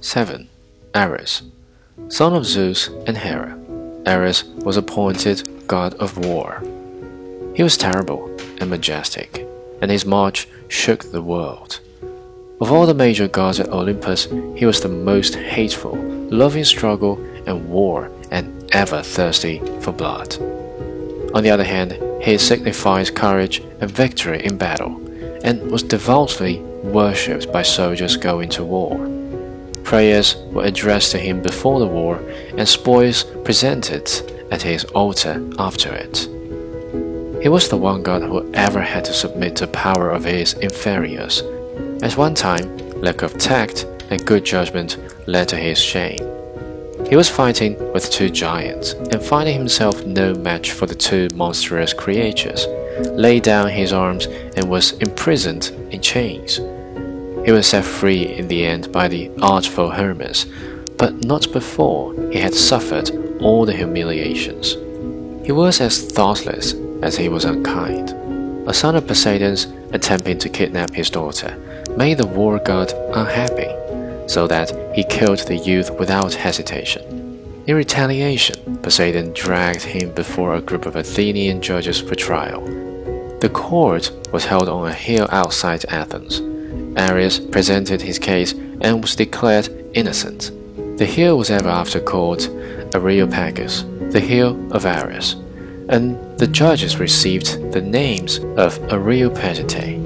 7. Ares, son of Zeus and Hera. Ares was appointed god of war. He was terrible and majestic, and his march shook the world. Of all the major gods at Olympus, he was the most hateful, loving struggle and war, and ever thirsty for blood. On the other hand, he signifies courage and victory in battle and was devoutly worshipped by soldiers going to war. Prayers were addressed to him before the war, and spoils presented at his altar after it. He was the one god who ever had to submit to the power of his inferiors. At one time, lack of tact and good judgment led to his shame. He was fighting with two giants, and finding himself no match for the two monstrous creatures, laid down his arms and was imprisoned in chains. He was set free in the end by the artful Hermes, but not before he had suffered all the humiliations. He was as thoughtless as he was unkind. A son of Poseidon's attempting to kidnap his daughter made the war god unhappy, so that he killed the youth without hesitation. In retaliation, Poseidon dragged him before a group of Athenian judges for trial. The court was held on a hill outside Athens. Ares presented his case and was declared innocent. The hill was ever after called Areopagus, the hill of Ares, and the judges received the names of Areopagitae.